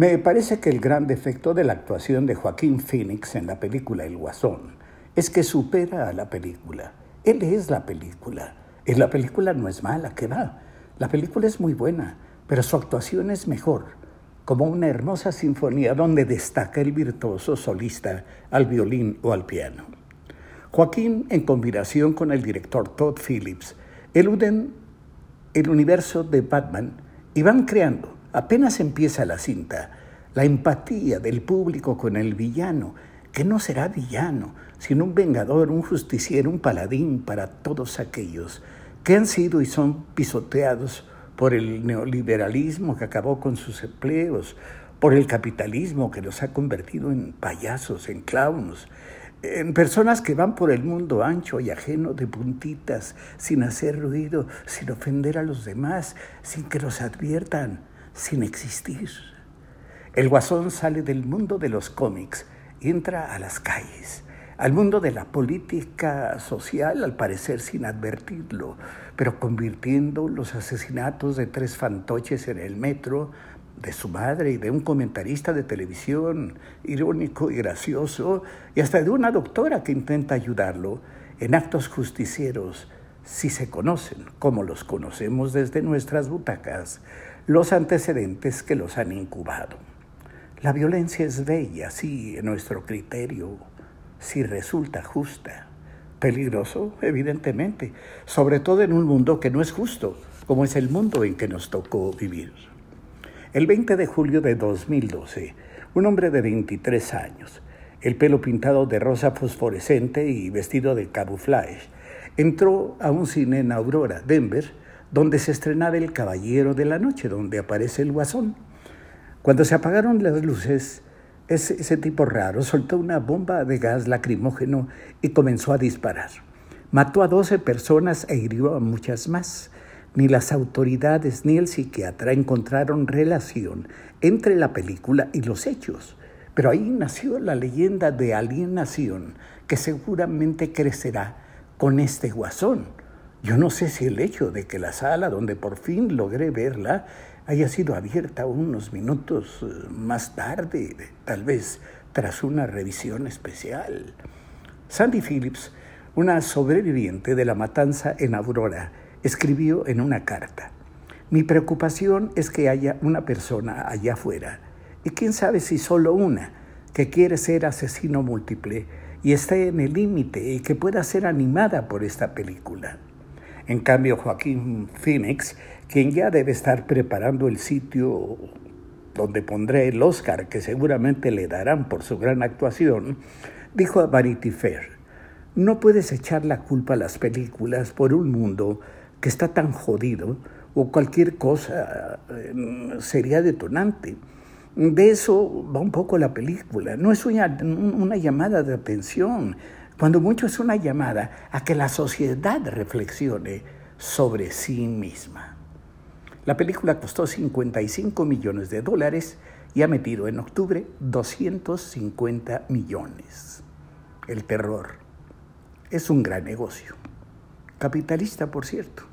Me parece que el gran defecto de la actuación de Joaquín Phoenix en la película El Guasón es que supera a la película. Él es la película. Y la película no es mala, que va. La película es muy buena, pero su actuación es mejor, como una hermosa sinfonía donde destaca el virtuoso solista al violín o al piano. Joaquín, en combinación con el director Todd Phillips, eluden el universo de Batman y van creando, apenas empieza la cinta, la empatía del público con el villano, que no será villano, sino un vengador, un justiciero, un paladín para todos aquellos que han sido y son pisoteados por el neoliberalismo que acabó con sus empleos, por el capitalismo que los ha convertido en payasos, en clowns, en personas que van por el mundo ancho y ajeno de puntitas, sin hacer ruido, sin ofender a los demás, sin que los adviertan, sin existir. El guasón sale del mundo de los cómics y entra a las calles, al mundo de la política social, al parecer sin advertirlo, pero convirtiendo los asesinatos de tres fantoches en el metro de su madre y de un comentarista de televisión irónico y gracioso, y hasta de una doctora que intenta ayudarlo en actos justicieros, si se conocen, como los conocemos desde nuestras butacas, los antecedentes que los han incubado. La violencia es bella, sí, en nuestro criterio, si resulta justa. Peligroso, evidentemente, sobre todo en un mundo que no es justo, como es el mundo en que nos tocó vivir. El 20 de julio de 2012, un hombre de 23 años, el pelo pintado de rosa fosforescente y vestido de camouflage, entró a un cine en Aurora, Denver, donde se estrenaba El Caballero de la Noche, donde aparece el guasón. Cuando se apagaron las luces, ese, tipo raro soltó una bomba de gas lacrimógeno y comenzó a disparar. Mató a 12 personas e hirió a muchas más. Ni las autoridades ni el psiquiatra encontraron relación entre la película y los hechos. Pero ahí nació la leyenda de alienación que seguramente crecerá con este guasón. Yo no sé si el hecho de que la sala donde por fin logré verla haya sido abierta unos minutos eh, más tarde, tal vez tras una revisión especial. Sandy Phillips, una sobreviviente de la matanza en Aurora, escribió en una carta, mi preocupación es que haya una persona allá afuera, y quién sabe si solo una, que quiere ser asesino múltiple y esté en el límite y que pueda ser animada por esta película. En cambio, Joaquín Phoenix, quien ya debe estar preparando el sitio donde pondré el Oscar que seguramente le darán por su gran actuación, dijo a Vanity Fair, no puedes echar la culpa a las películas por un mundo que está tan jodido o cualquier cosa eh, sería detonante. De eso va un poco la película. No es una, una, llamada de atención, cuando mucho es una llamada a que la sociedad reflexione sobre sí misma. La película costó 55 millones de dólares y ha metido en octubre 250 millones. El terror es un gran negocio. Capitalista, por cierto.